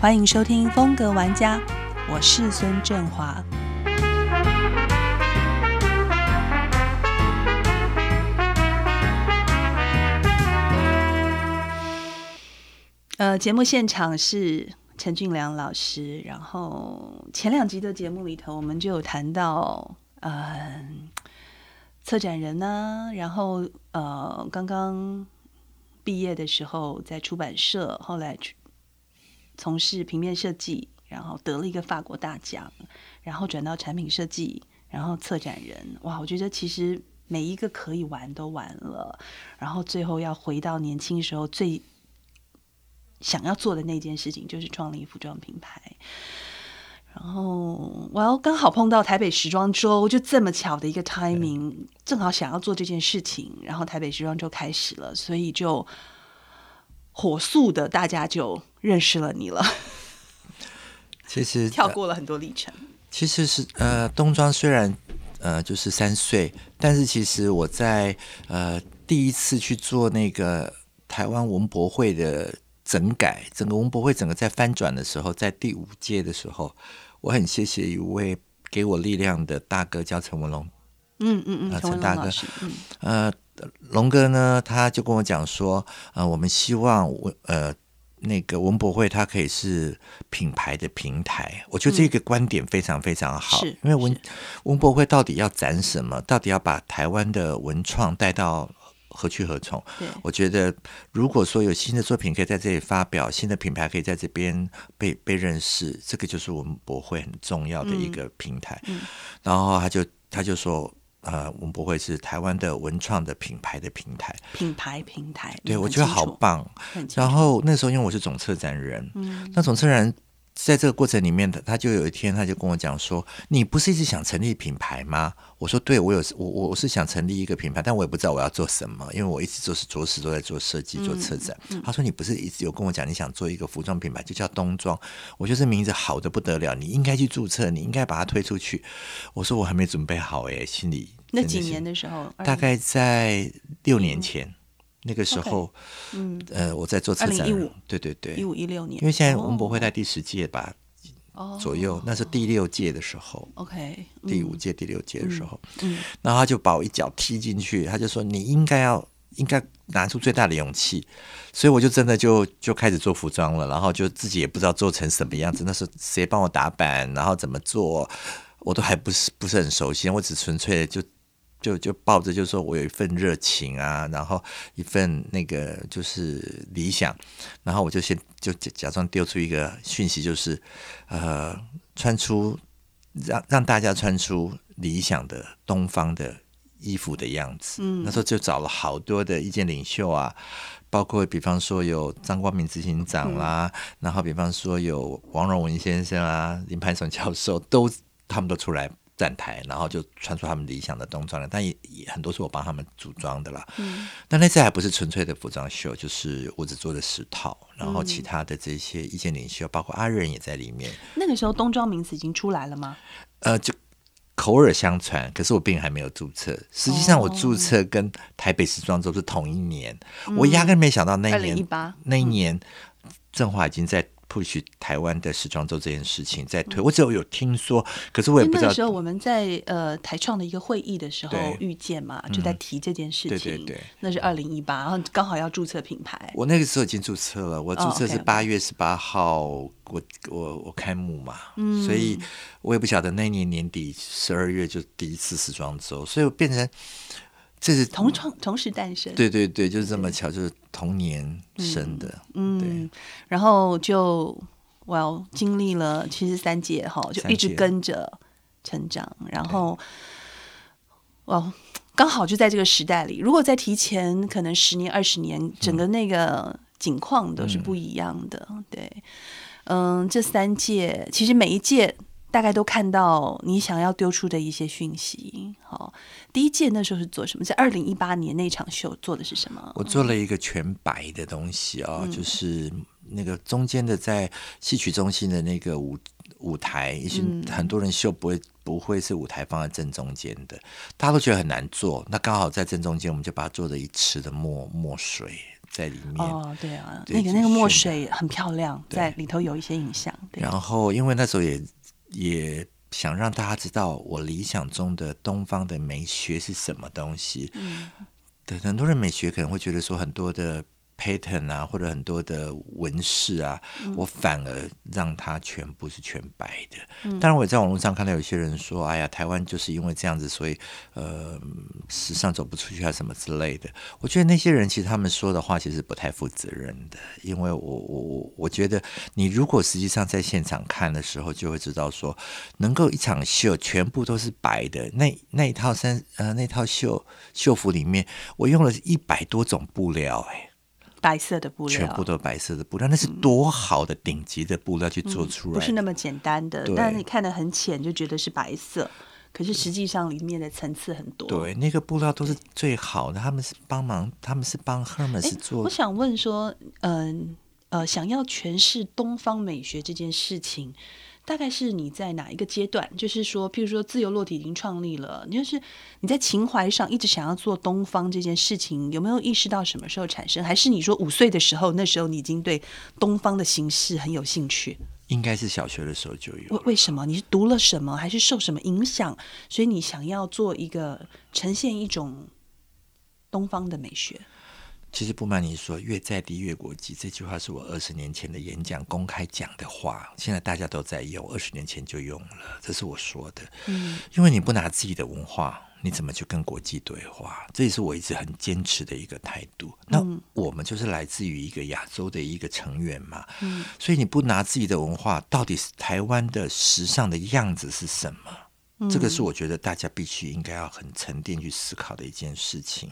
欢迎收听《风格玩家》，我是孙振华。呃，节目现场是陈俊良老师。然后前两集的节目里头，我们就有谈到，嗯，策展人呢，然后呃，刚刚毕业的时候在出版社，后来去从事平面设计，然后得了一个法国大奖，然后转到产品设计，然后策展人。哇，我觉得其实每一个可以玩都玩了，然后最后要回到年轻时候最。想要做的那件事情就是创立服装品牌，然后我要刚好碰到台北时装周，就这么巧的一个 timing，正好想要做这件事情，然后台北时装周开始了，所以就火速的大家就认识了你了。其实 跳过了很多历程。其实是呃，冬装虽然呃就是三岁，但是其实我在呃第一次去做那个台湾文博会的。整改整个文博会整个在翻转的时候，在第五届的时候，我很谢谢一位给我力量的大哥，叫陈文龙。嗯嗯嗯，陈大哥。嗯。呃，龙哥呢，他就跟我讲说，呃，我们希望我呃那个文博会它可以是品牌的平台。我觉得这个观点非常非常好，因为文文博会到底要展什么？到底要把台湾的文创带到？何去何从？我觉得，如果说有新的作品可以在这里发表，新的品牌可以在这边被被认识，这个就是文博会很重要的一个平台。然后他就他就说，呃，我们不会是台湾的文创的品牌的平台，品牌平台。对，我觉得好棒。然后那时候因为我是总策展人，那总策展人。在这个过程里面的，他就有一天，他就跟我讲说：“你不是一直想成立品牌吗？”我说：“对，我有我我是想成立一个品牌，但我也不知道我要做什么，因为我一直都是着实都在做设计、做策展。”他说：“你不是一直有跟我讲你想做一个服装品牌，就叫冬装？我觉得这名字好的不得了，你应该去注册，你应该把它推出去。”我说：“我还没准备好哎，心里那几年的时候，大概在六年前。”那个时候，嗯，呃，我在做策展，对对对，一五一六年，因为现在文博会在第十届吧，左右，那是第六届的时候，OK，第五届、第六届的时候，嗯，然后他就把我一脚踢进去，他就说你应该要，应该拿出最大的勇气，所以我就真的就就开始做服装了，然后就自己也不知道做成什么样子，那是谁帮我打版，然后怎么做，我都还不是不是很熟悉，我只纯粹就。就就抱着，就是说我有一份热情啊，然后一份那个就是理想，然后我就先就假假装丢出一个讯息，就是呃，穿出让让大家穿出理想的东方的衣服的样子。嗯，那时候就找了好多的意见领袖啊，包括比方说有张光明执行长啦，然后比方说有王荣文先生啊，林攀松教授都他们都出来。站台，然后就穿出他们理想的冬装了，但也也很多是我帮他们组装的啦。嗯，但那次还不是纯粹的服装秀，就是我只做了十套，然后其他的这些意见领袖，包括阿仁也在里面。那个时候冬装名词已经出来了吗？呃，就口耳相传，可是我并还没有注册。实际上，我注册跟台北时装周是同一年，我压根没想到那一年，那一年郑华已经在。Push 台湾的时装周这件事情在推，我只有有听说，可是我也不知道。那个时候我们在呃台创的一个会议的时候遇见嘛，就在提这件事情。对对对，那是二零一八，然后刚好要注册品牌。我那个时候已经注册了，我注册是八月十八号，我我我开幕嘛，所以我也不晓得那年年底十二月就第一次时装周，所以我变成。这是同创同时诞生，对对对，就是这么巧，就是同年生的，嗯，然后就我经历了其实三届哈，就一直跟着成长，然后哇，刚好就在这个时代里，如果再提前可能十年二十年，整个那个景况都是不一样的，对，嗯，这三届其实每一届。大概都看到你想要丢出的一些讯息。好，第一届那时候是做什么？在二零一八年那场秀做的是什么？我做了一个全白的东西啊，就是那个中间的在戏曲中心的那个舞舞台，也许很多人秀不会不会是舞台放在正中间的，大家都觉得很难做。那刚好在正中间，我们就把它做了一池的墨墨水。在里面。哦，对啊，对那个那个墨水很漂亮，在里头有一些影像。对，然后，因为那时候也也想让大家知道我理想中的东方的美学是什么东西。嗯对，很多人美学可能会觉得说很多的 pattern 啊，或者很多的纹饰啊，嗯我反而让它全部是全白的。当然，我也在网络上看到有些人说：“哎呀，台湾就是因为这样子，所以呃，时尚走不出去啊，什么之类的。”我觉得那些人其实他们说的话其实不太负责任的，因为我我我我觉得你如果实际上在现场看的时候，就会知道说，能够一场秀全部都是白的，那那一套衫呃那套秀秀服里面，我用了一百多种布料、哎。白色的布料，全部都白色的布料，那是多好的顶级的布料去做出来的，不是那么简单的。但是你看的很浅，就觉得是白色，可是实际上里面的层次很多。对，那个布料都是最好的，他们是帮忙，他们是帮 Hermes 做我想问说，嗯呃想要诠释东方美学这件事情。大概是你在哪一个阶段？就是说，譬如说，自由落体已经创立了，你就是你在情怀上一直想要做东方这件事情，有没有意识到什么时候产生？还是你说五岁的时候，那时候你已经对东方的形式很有兴趣？应该是小学的时候就有。为为什么？你是读了什么，还是受什么影响？所以你想要做一个呈现一种东方的美学？其实不瞒你说，“越在地越国际”这句话是我二十年前的演讲公开讲的话，现在大家都在用，二十年前就用了，这是我说的。嗯，因为你不拿自己的文化，你怎么去跟国际对话？这也是我一直很坚持的一个态度。那我们就是来自于一个亚洲的一个成员嘛，嗯，所以你不拿自己的文化，到底是台湾的时尚的样子是什么？这个是我觉得大家必须应该要很沉淀去思考的一件事情。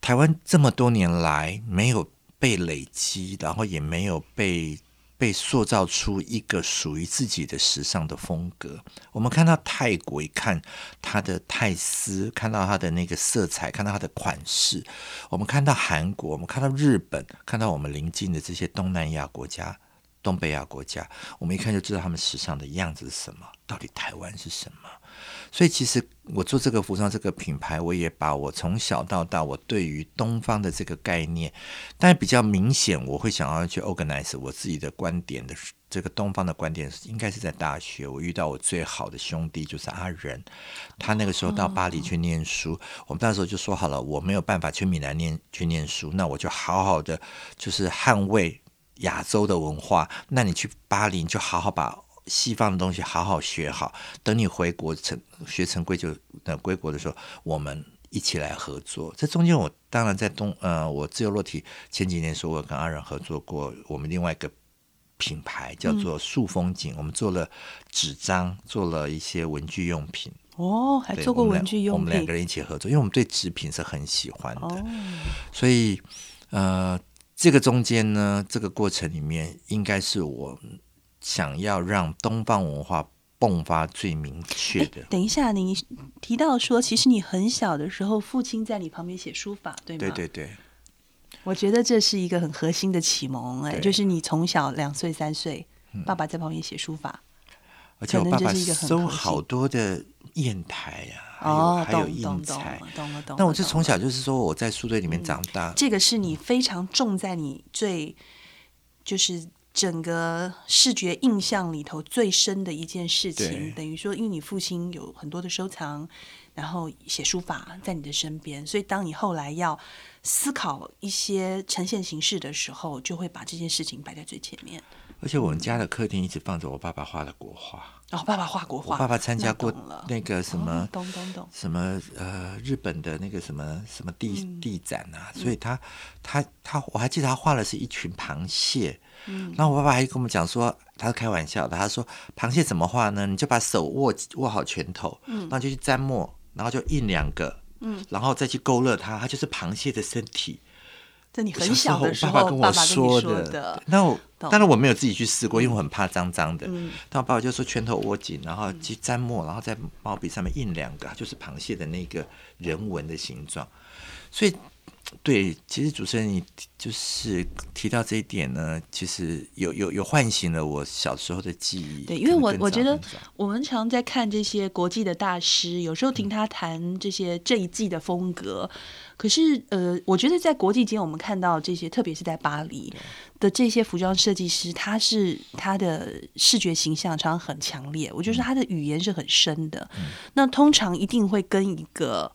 台湾这么多年来没有被累积，然后也没有被被塑造出一个属于自己的时尚的风格。我们看到泰国，一看它的泰丝，看到它的那个色彩，看到它的款式；我们看到韩国，我们看到日本，看到我们邻近的这些东南亚国家、东北亚国家，我们一看就知道他们时尚的样子是什么。到底台湾是什么？所以其实我做这个服装这个品牌，我也把我从小到大我对于东方的这个概念，但比较明显，我会想要去 organize 我自己的观点的这个东方的观点，应该是在大学，我遇到我最好的兄弟就是阿仁，他那个时候到巴黎去念书，我们那时候就说好了，我没有办法去米兰念去念书，那我就好好的就是捍卫亚洲的文化，那你去巴黎就好好把。西方的东西好好学好，等你回国成学成归就呃归国的时候，我们一起来合作。这中间我当然在东呃，我自由落体前几年说我跟阿仁合作过，我们另外一个品牌叫做树风景，我们做了纸张，做了一些文具用品。哦，还做过文具用品，我们两个人一起合作，因为我们对纸品是很喜欢的，哦、所以呃，这个中间呢，这个过程里面应该是我。想要让东方文化迸发最明确的。等一下，你提到说，其实你很小的时候，父亲在你旁边写书法，对吗？对对对。我觉得这是一个很核心的启蒙，哎，就是你从小两岁三岁，爸爸在旁边写书法，而且我爸爸收好多的砚台呀、啊，哦，还有印彩，懂了懂了。那我就从小就是说我在书堆里面长大，这个是你非常重在你最就是。整个视觉印象里头最深的一件事情，等于说，因为你父亲有很多的收藏，然后写书法在你的身边，所以当你后来要思考一些呈现形式的时候，就会把这件事情摆在最前面。而且我们家的客厅一直放着我爸爸画的国画。哦，爸爸画国画，我爸爸参加过那个什么，哦、懂懂懂，什么呃，日本的那个什么什么地、嗯、地展啊，所以他他他，我还记得他画的是一群螃蟹。嗯，然后我爸爸还跟我们讲说，他是开玩笑的，他说螃蟹怎么画呢？你就把手握握好拳头，嗯，然后就去沾墨，然后就印两个，嗯，然后再去勾勒它，它就是螃蟹的身体。这你很小的时候，爸爸跟我说的。那我当然我没有自己去试过，因为我很怕脏脏的。嗯，但我爸爸就说拳头握紧，然后去沾墨，然后在毛笔上面印两个，就是螃蟹的那个人纹的形状。所以对，其实主持人你就是提到这一点呢，其实有有有唤醒了我小时候的记忆。对，因为我我觉得我们常在看这些国际的大师，有时候听他谈这些这一季的风格，可是呃，我觉得在国际间我们看到这些，特别是在巴黎的这些服装设计师，他是他的视觉形象常常很强烈，我觉得他的语言是很深的。那通常一定会跟一个。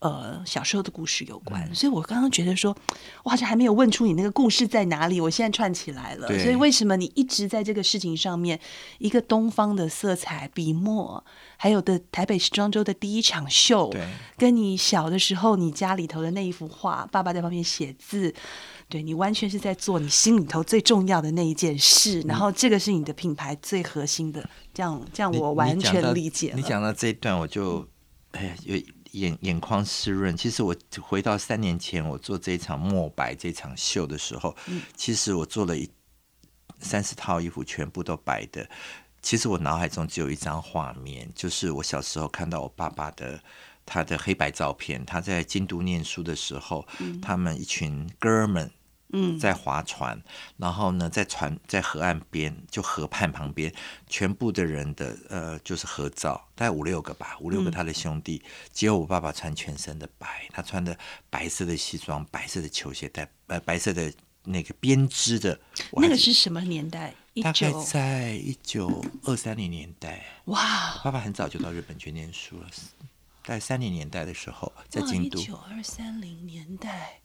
呃，小时候的故事有关，所以我刚刚觉得说，我好像还没有问出你那个故事在哪里，我现在串起来了。所以为什么你一直在这个事情上面，一个东方的色彩、笔墨，还有的台北时装周的第一场秀，跟你小的时候你家里头的那一幅画，爸爸在旁边写字，对你完全是在做你心里头最重要的那一件事，然后这个是你的品牌最核心的，这样这样我完全理解了。你讲到这一段，我就哎呀有。眼眼眶湿润。其实我回到三年前，我做这一场墨白这场秀的时候，其实我做了一三十套衣服，全部都白的。其实我脑海中只有一张画面，就是我小时候看到我爸爸的他的黑白照片。他在京都念书的时候，他们一群哥们。嗯，在划船，然后呢，在船在河岸边，就河畔旁边，全部的人的呃，就是合照，大概五六个吧，五六个他的兄弟，只有我爸爸穿全身的白，他穿的白色的西装，白色的球鞋带，呃，白色的那个编织的。那个是什么年代？大概在一九二三零年代。哇，爸爸很早就到日本去念书了，在三零年代的时候，在京都。一九二三零年代，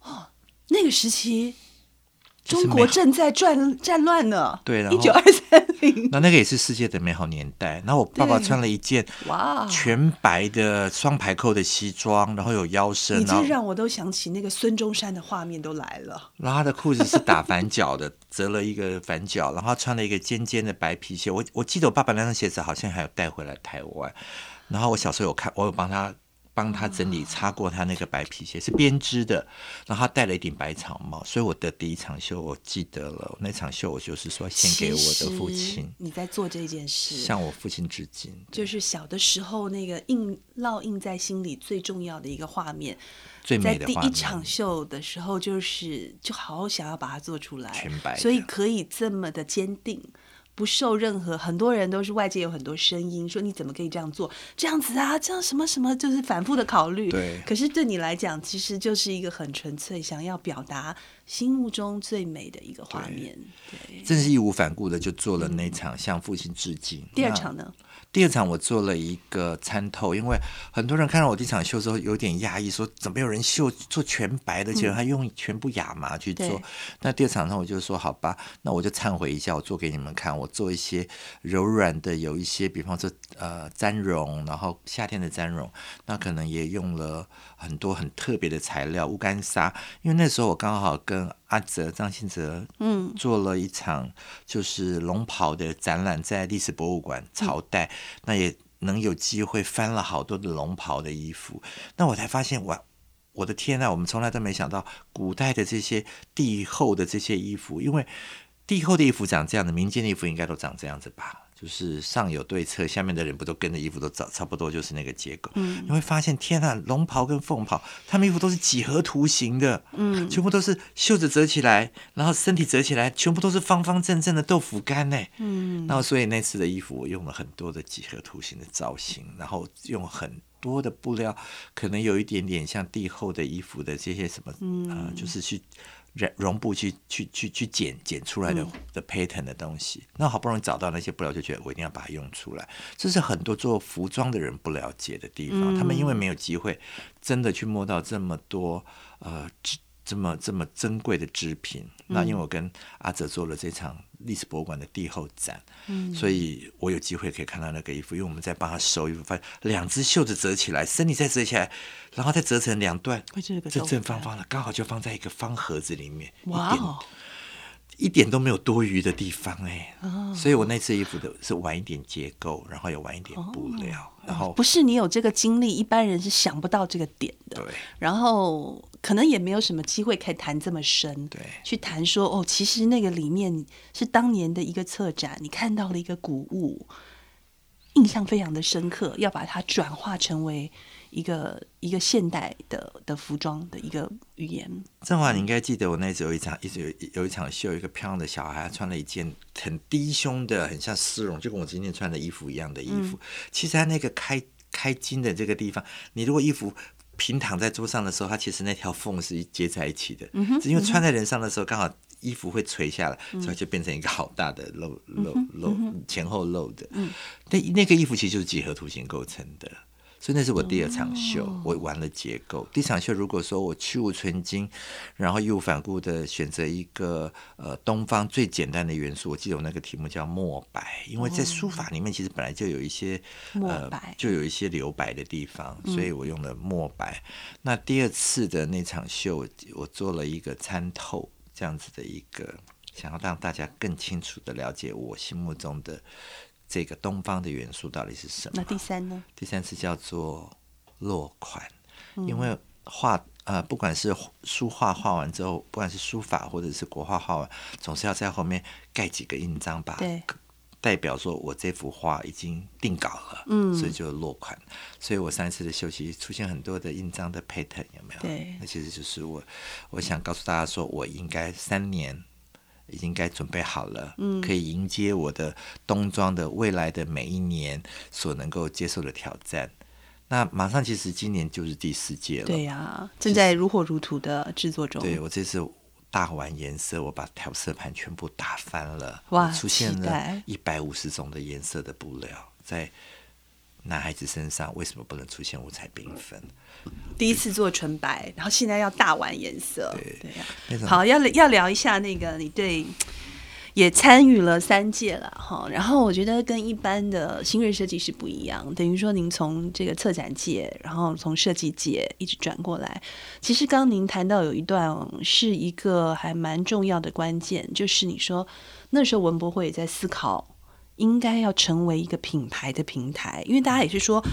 哦。那个时期，中国正在战战乱呢。对，一九二三零，那那个也是世界的美好年代。然后我爸爸穿了一件哇全白的双排扣的西装，然后有腰身，你这让我都想起那个孙中山的画面都来了。然后他的裤子是打反脚的，折了一个反脚，然后穿了一个尖尖的白皮鞋。我我记得我爸爸那双鞋子好像还有带回来台湾。然后我小时候有看，我有帮他。帮他整理擦过他那个白皮鞋是编织的，然后他戴了一顶白草帽，所以我的第一场秀我记得了，那场秀我就是说献给我的父亲。你在做这件事，向我父亲致敬，就是小的时候那个印烙印在心里最重要的一个画面，最美的第一场秀的时候，就是就好好想要把它做出来，全白，所以可以这么的坚定。不受任何，很多人都是外界有很多声音说你怎么可以这样做，这样子啊，这样什么什么，就是反复的考虑。对。可是对你来讲，其实就是一个很纯粹，想要表达心目中最美的一个画面。对。真是义无反顾的就做了那场向父亲致敬。第二场呢？第二场我做了一个参透，因为很多人看到我第一场秀之后有点压抑，说怎么有人秀做全白的，结果他用全部亚麻去做。那第二场呢，我就说好吧，那我就忏悔一下，我做给你们看，我做一些柔软的，有一些，比方说呃粘绒，然后夏天的粘绒，那可能也用了很多很特别的材料，乌干纱，因为那时候我刚好跟。阿泽张信哲，嗯，做了一场就是龙袍的展览，在历史博物馆朝代，那也能有机会翻了好多的龙袍的衣服，那我才发现，哇，我的天呐，我们从来都没想到古代的这些帝后的这些衣服，因为帝后的衣服长这样的，民间的衣服应该都长这样子吧。就是上有对策，下面的人不都跟着衣服都找差不多，就是那个结构。嗯，你会发现，天啊，龙袍跟凤袍，他们衣服都是几何图形的，嗯，全部都是袖子折起来，然后身体折起来，全部都是方方正正的豆腐干呢。嗯，然后所以那次的衣服，我用了很多的几何图形的造型，然后用很多的布料，可能有一点点像地厚的衣服的这些什么，嗯，就是去染。绒布去去去去剪剪出来的的 pattern 的东西，那好不容易找到那些布料，就觉得我一定要把它用出来。这是很多做服装的人不了解的地方，他们因为没有机会真的去摸到这么多呃。这么这么珍贵的织品，那因为我跟阿哲做了这场历史博物馆的帝后展，嗯，所以我有机会可以看到那个衣服，因为我们在帮他收衣服，发现两只袖子折起来，身体再折起来，然后再折成两段，这正方方的，刚好就放在一个方盒子里面，哇。一点都没有多余的地方哎，所以我那次衣服的是晚一点结构，然后也晚一点布料，然后不是你有这个经历，一般人是想不到这个点的。对，然后可能也没有什么机会可以谈这么深，对，去谈说哦，其实那个里面是当年的一个策展，你看到了一个古物，印象非常的深刻，要把它转化成为一个一个现代的的服装的一个语言。正华，你应该记得我那时候有一场，一直有有一场秀，一个漂亮的小孩穿了一件很低胸的，很像丝绒，就跟我今天穿的衣服一样的衣服。其实他那个开开襟的这个地方，你如果衣服平躺在桌上的时候，它其实那条缝是接在一起的，只因为穿在人上的时候刚好。衣服会垂下来，所以就变成一个好大的漏漏漏前后漏的。嗯那那个衣服其实就是几何图形构成的，所以那是我第二场秀，我玩了结构。第一场秀如果说我去无存精，然后义无反顾的选择一个呃东方最简单的元素，我记得我那个题目叫墨白，因为在书法里面其实本来就有一些呃就有一些留白的地方，所以我用了墨白。那第二次的那场秀，我做了一个参透。这样子的一个，想要让大家更清楚的了解我心目中的这个东方的元素到底是什么。那第三呢？第三次叫做落款，因为画呃，不管是书画画完之后，不管是书法或者是国画画完，总是要在后面盖几个印章吧。对。代表说我这幅画已经定稿了，嗯，所以就落款。所以我上一次的休息出现很多的印章的 pattern，有没有？对，那其实就是我，我想告诉大家说，我应该三年已经该准备好了，嗯，可以迎接我的冬装的未来的每一年所能够接受的挑战。那马上其实今年就是第四届了，对呀，正在如火如荼的制作中。对我这次。大玩颜色，我把调色盘全部打翻了，哇！出现了一百五十种的颜色的布料，在男孩子身上为什么不能出现五彩缤纷？第一次做纯白，然后现在要大玩颜色，对对呀。好，要要聊一下那个你对。也参与了三届了哈，然后我觉得跟一般的新锐设计师不一样，等于说您从这个策展界，然后从设计界一直转过来。其实刚您谈到有一段是一个还蛮重要的关键，就是你说那时候文博会也在思考，应该要成为一个品牌的平台，因为大家也是说，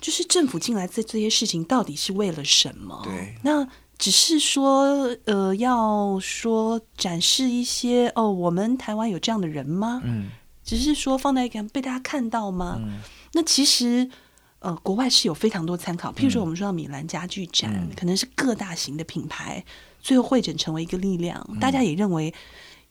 就是政府进来这这些事情到底是为了什么？对，那。只是说，呃，要说展示一些哦，我们台湾有这样的人吗？嗯，只是说放在一个被大家看到吗？嗯，那其实，呃，国外是有非常多参考，譬如说我们说到米兰家具展，可能是各大型的品牌最后汇整成为一个力量，大家也认为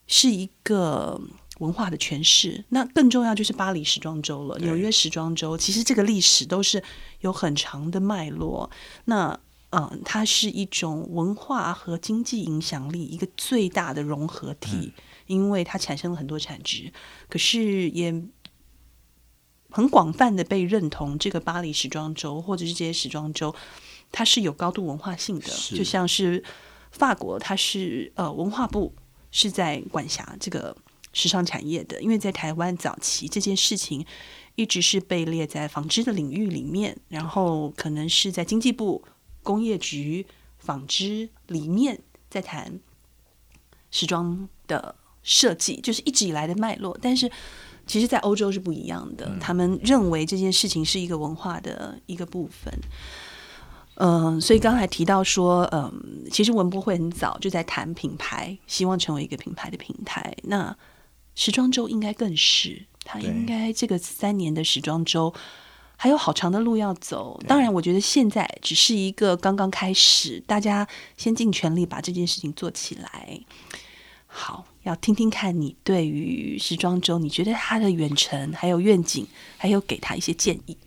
是一个文化的诠释。那更重要就是巴黎时装周了，纽约时装周，其实这个历史都是有很长的脉络。那嗯，它是一种文化和经济影响力一个最大的融合体，因为它产生了很多产值，可是也很广泛的被认同。这个巴黎时装周或者是这些时装周，它是有高度文化性的，就像是法国，它是呃文化部是在管辖这个时尚产业的，因为在台湾早期这件事情一直是被列在纺织的领域里面，然后可能是在经济部。工业局纺织里面在谈时装的设计，就是一直以来的脉络。但是，其实，在欧洲是不一样的。他们认为这件事情是一个文化的一个部分。嗯，所以刚才提到说，嗯，其实文博会很早就在谈品牌，希望成为一个品牌的平台。那时装周应该更是，他应该这个三年的时装周。还有好长的路要走，当然，我觉得现在只是一个刚刚开始，大家先尽全力把这件事情做起来。好，要听听看你对于时装周，你觉得他的远程还有愿景，还有给他一些建议。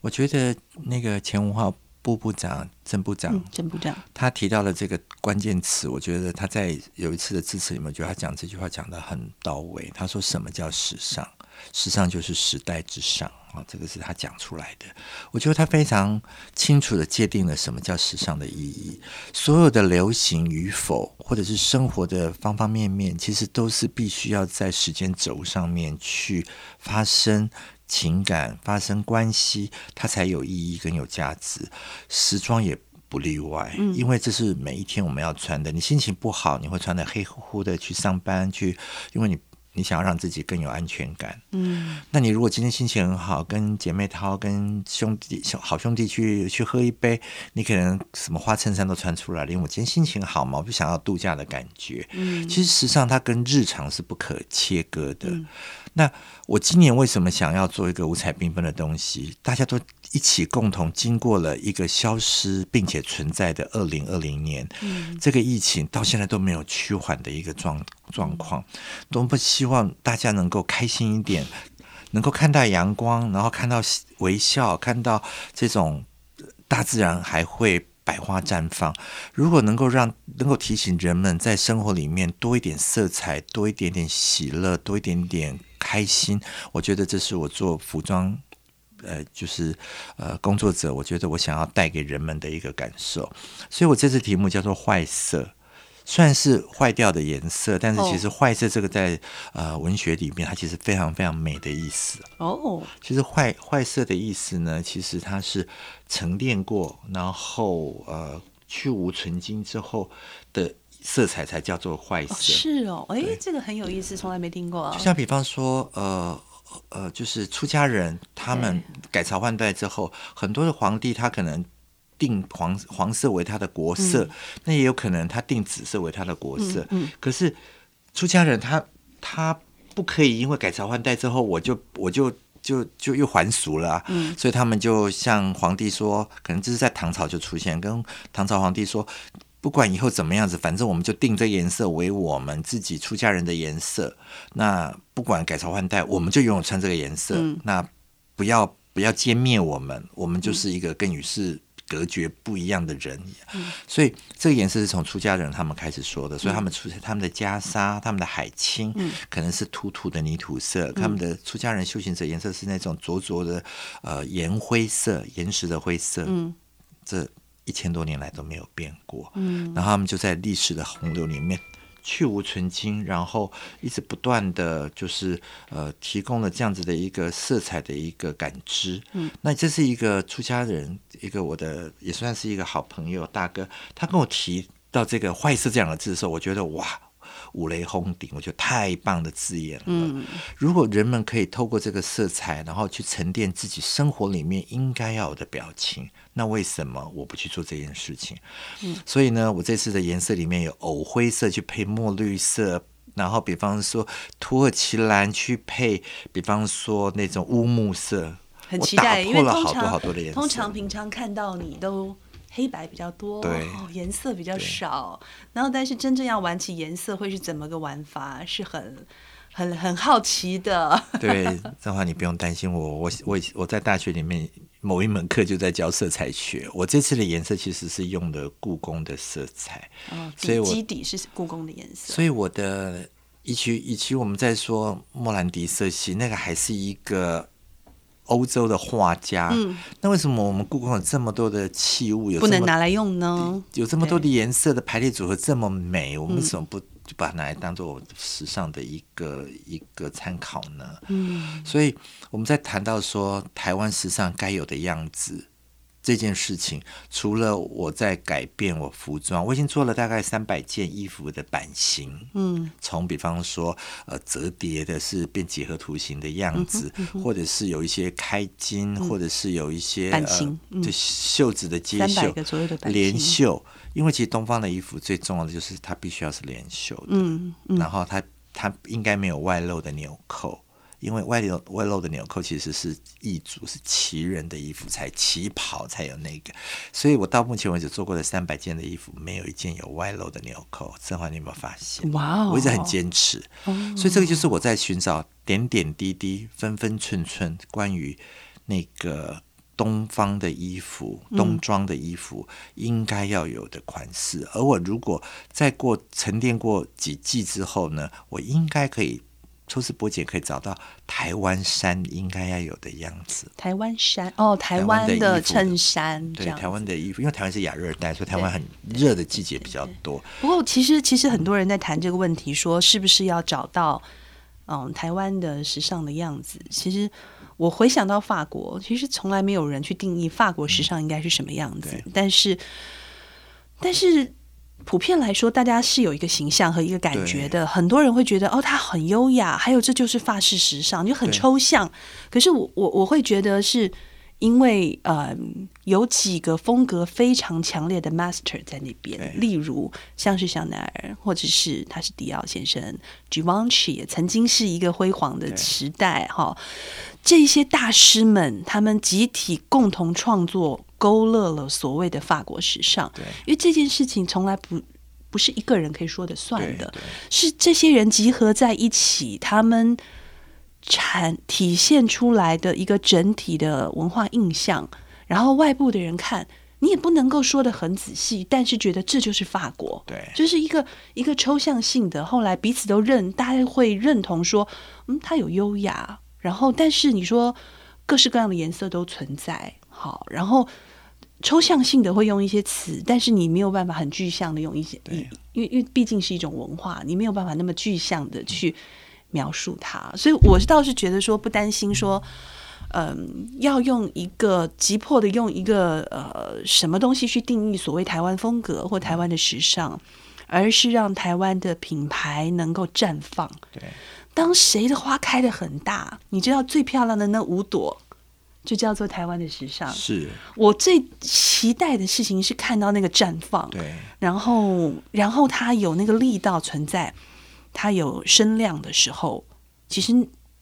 我觉得那个前文化部部长郑部长，郑部长，他提到了这个关键词，我觉得他在有一次的致辞里面，觉得他讲这句话讲的很到位。他说：“什么叫时尚？”时尚就是时代之上啊，这个是他讲出来的。我觉得他非常清楚的界定了什么叫时尚的意义。所有的流行与否，或者是生活的方方面面，其实都是必须要在时间轴上面去发生情感、发生关系，它才有意义跟有价值。时装也不例外，因为这是每一天我们要穿的。你心情不好，你会穿的黑乎乎的去上班去，因为你。你想要让自己更有安全感。嗯，那你如果今天心情很好，跟姐妹淘、跟兄弟、好兄弟去去喝一杯，你可能什么花衬衫都穿出来了，因为我今天心情好嘛，我就想要度假的感觉。嗯，其实时尚它跟日常是不可切割的。那我今年为什么想要做一个五彩缤纷的东西？大家都一起共同经过了一个消失并且存在的二零二零年，嗯，这个疫情到现在都没有趋缓的一个状状况，多么希望大家能够开心一点，能够看到阳光，然后看到微笑，看到这种大自然还会。百花绽放，如果能够让能够提醒人们在生活里面多一点色彩，多一点点喜乐，多一点点开心，我觉得这是我做服装，呃，就是呃工作者，我觉得我想要带给人们的一个感受。所以我这次题目叫做“坏色”。算是坏掉的颜色，但是其实“坏色”这个在呃文学里面，它其实非常非常美的意思。哦，其实“坏坏色”的意思呢，其实它是沉淀过，然后呃去无存精之后的色彩才叫做坏色。是哦，哎，这个很有意思，从来没听过。就像比方说，呃呃，就是出家人他们改朝换代之后，很多的皇帝他可能。定黄黄色为他的国色，那也有可能他定紫色为他的国色。嗯，可是出家人他他不可以因为改朝换代之后，我就我就就就又还俗了。嗯，所以他们就向皇帝说，可能这是在唐朝就出现，跟唐朝皇帝说，不管以后怎么样子，反正我们就定这颜色为我们自己出家人的颜色。那不管改朝换代，我们就永远穿这个颜色。那不要不要歼灭我们，我们就是一个跟与世。隔绝不一样的人，所以这个颜色是从出家人他们开始说的，所以他们出他们的袈裟、他们的海青，可能是土土的泥土色；他们的出家人修行者颜色是那种灼灼的呃岩灰色、岩石的灰色。嗯，这一千多年来都没有变过。嗯，然后他们就在历史的洪流里面。去无存精，然后一直不断的就是呃，提供了这样子的一个色彩的一个感知。嗯，那这是一个出家人，一个我的也算是一个好朋友大哥，他跟我提到这个“坏色”这两个字的时候，我觉得哇，五雷轰顶，我觉得太棒的字眼了。嗯，如果人们可以透过这个色彩，然后去沉淀自己生活里面应该要有的表情。那为什么我不去做这件事情？嗯，所以呢，我这次的颜色里面有藕灰色去配墨绿色，然后比方说土耳其蓝去配，比方说那种乌木色，很期待，因为了好多好多的颜色。通常平常看到你都黑白比较多，对，颜色比较少。然后，但是真正要玩起颜色会是怎么个玩法？是很。很很好奇的，对，这话你不用担心我，我我我在大学里面某一门课就在教色彩学，我这次的颜色其实是用的故宫的色彩，哦，所以基底是故宫的颜色，所以我的以及以及我们在说莫兰迪色系，那个还是一个。欧洲的画家，嗯，那为什么我们故宫有这么多的器物，有不能拿来用呢？有这么多的颜色的排列组合这么美，我们为什么不就把它拿来当做时尚的一个一个参考呢？嗯，所以我们在谈到说台湾时尚该有的样子。这件事情，除了我在改变我服装，我已经做了大概三百件衣服的版型。嗯，从比方说，呃，折叠的是变几何图形的样子，或者是有一些开襟，或者是有一些版型，就袖子的接袖，连袖。因为其实东方的衣服最重要的就是它必须要是连袖的，嗯，然后它它应该没有外露的纽扣。因为外流外露的纽扣其实是异族，是旗人的衣服才旗袍才有那个，所以我到目前为止做过的三百件的衣服，没有一件有外露的纽扣。郑华，你有没有发现？哇哦！我一直很坚持，所以这个就是我在寻找点点滴滴、分分寸寸关于那个东方的衣服、冬装的衣服应该要有的款式。而我如果再过沉淀过几季之后呢，我应该可以。抽丝剥茧可以找到台湾衫应该要有的样子。台湾衫哦，台湾的衬衫，对，台湾的衣服，因为台湾是亚热带，所以台湾很热的季节比较多。不过，其实其实很多人在谈这个问题，说是不是要找到嗯台湾的时尚的样子？其实我回想到法国，其实从来没有人去定义法国时尚应该是什么样子。但是，但是。普遍来说，大家是有一个形象和一个感觉的。很多人会觉得，哦，他很优雅，还有这就是法式时尚，就很抽象。可是我我我会觉得是。因为呃，有几个风格非常强烈的 master 在那边，例如像是香奈儿，或者是他是迪奥先生，Givenchy 也曾经是一个辉煌的时代哈。这些大师们，他们集体共同创作，勾勒了所谓的法国时尚。对，因为这件事情从来不不是一个人可以说的算的，是这些人集合在一起，他们。产体现出来的一个整体的文化印象，然后外部的人看你也不能够说的很仔细，但是觉得这就是法国，对，就是一个一个抽象性的。后来彼此都认，大家会认同说，嗯，他有优雅，然后但是你说各式各样的颜色都存在，好，然后抽象性的会用一些词，但是你没有办法很具象的用一些，因为因为毕竟是一种文化，你没有办法那么具象的去。描述它，所以我倒是觉得说不担心说，嗯，要用一个急迫的用一个呃什么东西去定义所谓台湾风格或台湾的时尚，而是让台湾的品牌能够绽放。对，当谁的花开的很大，你知道最漂亮的那五朵，就叫做台湾的时尚。是我最期待的事情是看到那个绽放，对，然后然后它有那个力道存在。它有声量的时候，其实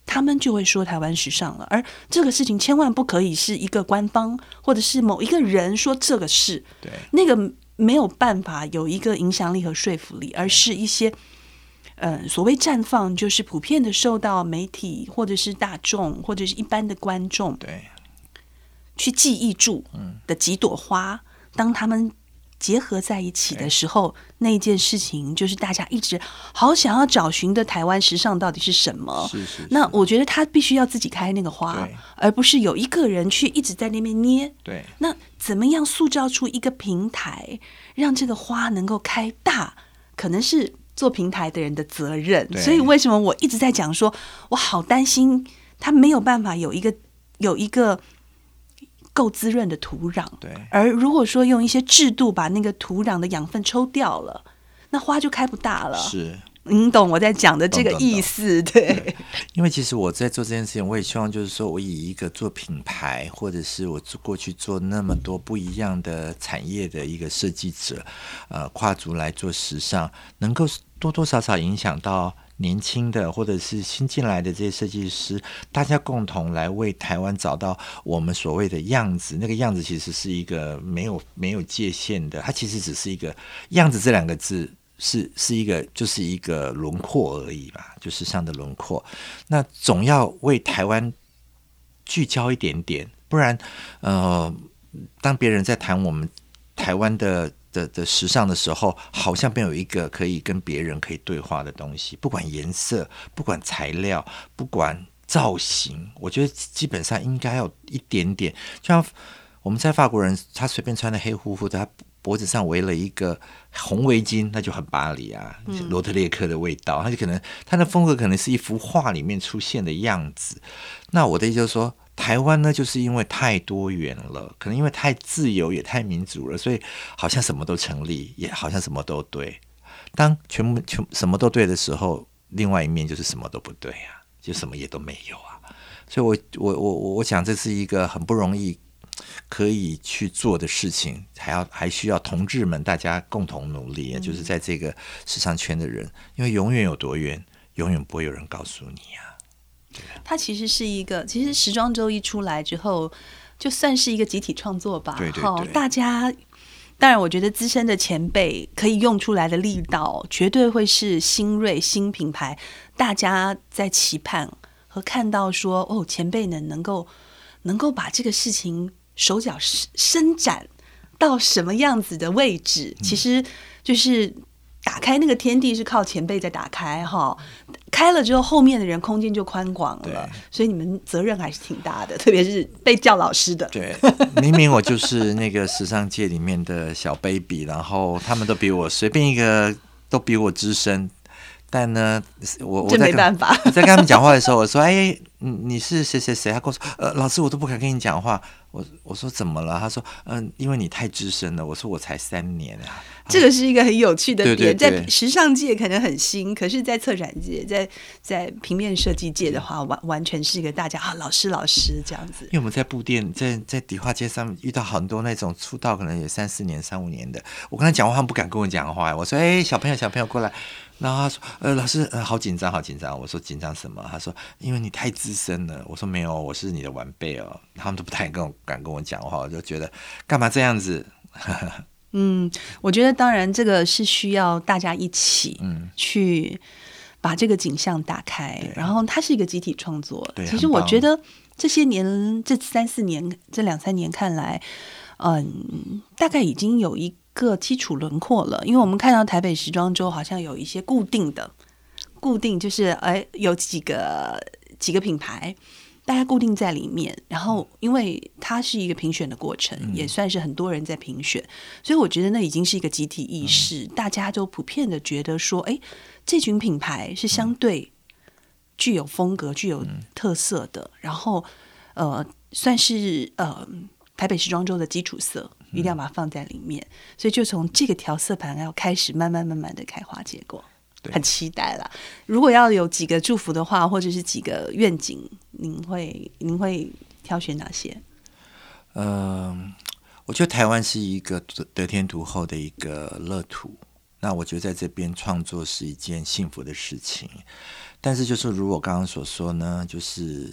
他们就会说台湾时尚了。而这个事情千万不可以是一个官方或者是某一个人说这个是，对那个没有办法有一个影响力和说服力，而是一些嗯所谓绽放，就是普遍的受到媒体或者是大众或者是一般的观众对去记忆住的几朵花，当他们。结合在一起的时候，那件事情就是大家一直好想要找寻的台湾时尚到底是什么？是是。那我觉得他必须要自己开那个花，而不是有一个人去一直在那边捏。对。那怎么样塑造出一个平台，让这个花能够开大？可能是做平台的人的责任。所以为什么我一直在讲说，我好担心他没有办法有一个有一个。够滋润的土壤，对。而如果说用一些制度把那个土壤的养分抽掉了，那花就开不大了。是，你懂我在讲的这个意思，对。因为其实我在做这件事情，我也希望就是说我以一个做品牌，或者是我过去做那么多不一样的产业的一个设计者，呃，跨足来做时尚，能够多多少少影响到。年轻的或者是新进来的这些设计师，大家共同来为台湾找到我们所谓的样子。那个样子其实是一个没有没有界限的，它其实只是一个样子这两个字是是一个就是一个轮廓而已吧，就是上的轮廓。那总要为台湾聚焦一点点，不然呃，当别人在谈我们台湾的。的的时尚的时候，好像没有一个可以跟别人可以对话的东西。不管颜色，不管材料，不管造型，我觉得基本上应该有一点点。就像我们在法国人，他随便穿的黑乎乎的，他脖子上围了一个红围巾，那就很巴黎啊，罗特列克的味道。他就可能他的风格可能是一幅画里面出现的样子。那我的意思就是说。台湾呢，就是因为太多元了，可能因为太自由也太民主了，所以好像什么都成立，也好像什么都对。当全部全什么都对的时候，另外一面就是什么都不对啊，就什么也都没有啊。所以，我我我我想，这是一个很不容易可以去做的事情，还要还需要同志们大家共同努力，啊就是在这个时尚圈的人，因为永远有多远，永远不会有人告诉你啊。它其实是一个，其实时装周一出来之后，就算是一个集体创作吧。对对对，大家当然，我觉得资深的前辈可以用出来的力道，绝对会是新锐新品牌。大家在期盼和看到说，哦，前辈呢能够能够把这个事情手脚伸展到什么样子的位置，其实就是。打开那个天地是靠前辈在打开哈，开了之后后面的人空间就宽广了，所以你们责任还是挺大的，特别是被叫老师的。对，明明我就是那个时尚界里面的小 baby，然后他们都比我随便一个都比我资深，但呢，我我这在跟没办法。我 在跟他们讲话的时候，我说：“哎，你你是谁谁谁？”他跟我说：“呃，老师，我都不敢跟你讲话。”我我说：“怎么了？”他说：“嗯、因为你太资深了。”我说：“我才三年啊。”这个是一个很有趣的点，对对在时尚界可能很新，可是，在策展界，在在平面设计界的话，完完全是一个大家啊，老师老师这样子因。为我们在布店，在在迪化街上遇到很多那种出道可能有三四年、三五年的，我跟他讲话，他们不敢跟我讲话。我说：“哎，小朋友，小朋友过来。”然后他说：“呃，老师，呃，好紧张，好紧张。”我说：“紧张什么？”他说：“因为你太资深了。”我说：“没有，我是你的晚辈哦。”他们都不太跟我敢跟我讲话，我就觉得干嘛这样子？嗯，我觉得当然这个是需要大家一起嗯，去把这个景象打开，然后它是一个集体创作。对其实我觉得这些年这三四年这两三年看来，嗯，大概已经有一个基础轮廓了，因为我们看到台北时装周好像有一些固定的，固定就是哎有几个几个品牌。大家固定在里面，然后因为它是一个评选的过程，也算是很多人在评选，所以我觉得那已经是一个集体意识，大家都普遍的觉得说，哎，这群品牌是相对具有风格、具有特色的，然后呃，算是呃台北时装周的基础色，一定要把它放在里面，所以就从这个调色盘要开始慢慢慢慢的开花结果。很期待啦！如果要有几个祝福的话，或者是几个愿景，您会您会挑选哪些？嗯，我觉得台湾是一个得得天独厚的一个乐土。那我觉得在这边创作是一件幸福的事情，但是就是如我刚刚所说呢，就是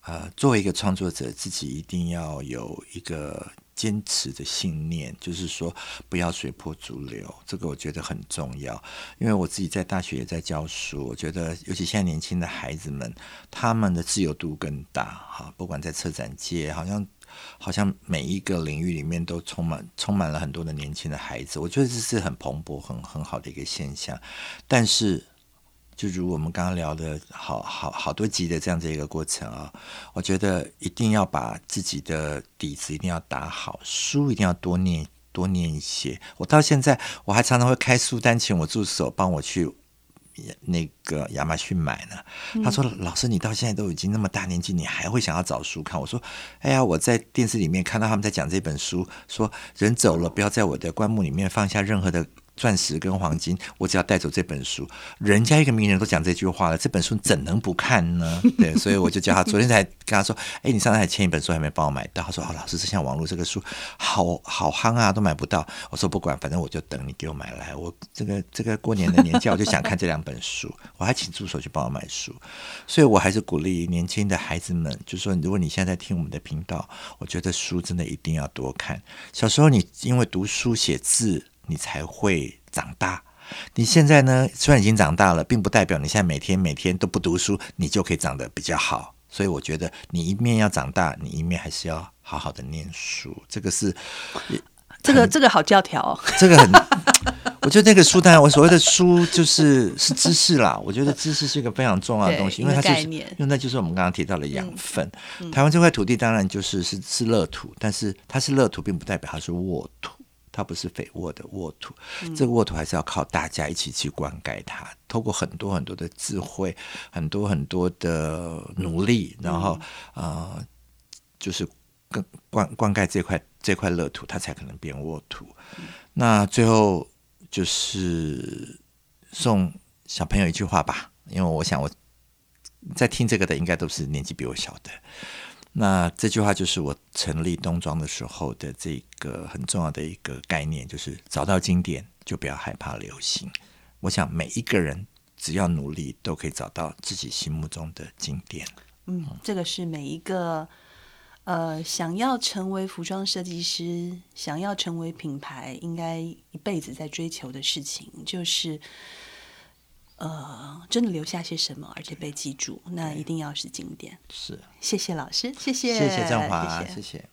呃，作为一个创作者，自己一定要有一个坚持的信念，就是说不要随波逐流，这个我觉得很重要。因为我自己在大学也在教书，我觉得尤其现在年轻的孩子们，他们的自由度更大哈，不管在策展界，好像。好像每一个领域里面都充满充满了很多的年轻的孩子，我觉得这是很蓬勃、很很好的一个现象。但是，就如我们刚刚聊的好好好多集的这样子一个过程啊，我觉得一定要把自己的底子一定要打好，书一定要多念多念一些。我到现在我还常常会开书单，请我助手帮我去。那个亚马逊买呢？他说：“老师，你到现在都已经那么大年纪，你还会想要找书看？”我说：“哎呀，我在电视里面看到他们在讲这本书，说人走了，不要在我的棺木里面放下任何的钻石跟黄金，我只要带走这本书。人家一个名人都讲这句话了，这本书怎能不看呢？对，所以我就叫他。昨天才跟他说：，哎，你上次还签一本书还没帮我买到。他说：，哦，老师，这像网络这个书好好夯啊，都买不到。我说不管，反正我就等你给我买来。我这个 这个过年的年假，我就想看这两本书，我还请助手去帮我买书。所以我还是鼓励年轻的孩子们，就说如果你现在在听我们的频道，我觉得书真的一定要多看。小时候你因为读书写字。你才会长大。你现在呢？虽然已经长大了，并不代表你现在每天每天都不读书，你就可以长得比较好。所以我觉得，你一面要长大，你一面还是要好好的念书。这个是这个这个好教条、哦，这个很。我觉得那个书单，我所谓的书就是是知识啦。我觉得知识是一个非常重要的东西，因为它就是，因为那就是我们刚刚提到的养分。嗯、台湾这块土地当然就是是是乐土，但是它是乐土，并不代表它是沃土。它不是肥沃的沃土，这个沃土还是要靠大家一起去灌溉它，透过很多很多的智慧，很多很多的努力，然后呃，就是更灌灌溉这块这块乐土，它才可能变沃土。那最后就是送小朋友一句话吧，因为我想我在听这个的应该都是年纪比我小的。那这句话就是我成立冬装的时候的这个很重要的一个概念，就是找到经典就不要害怕流行。我想每一个人只要努力，都可以找到自己心目中的经典。嗯，这个是每一个呃想要成为服装设计师、想要成为品牌，应该一辈子在追求的事情，就是。呃，真的留下些什么，而且被记住，那一定要是经典。是，谢谢老师，谢谢，谢谢振华，谢谢。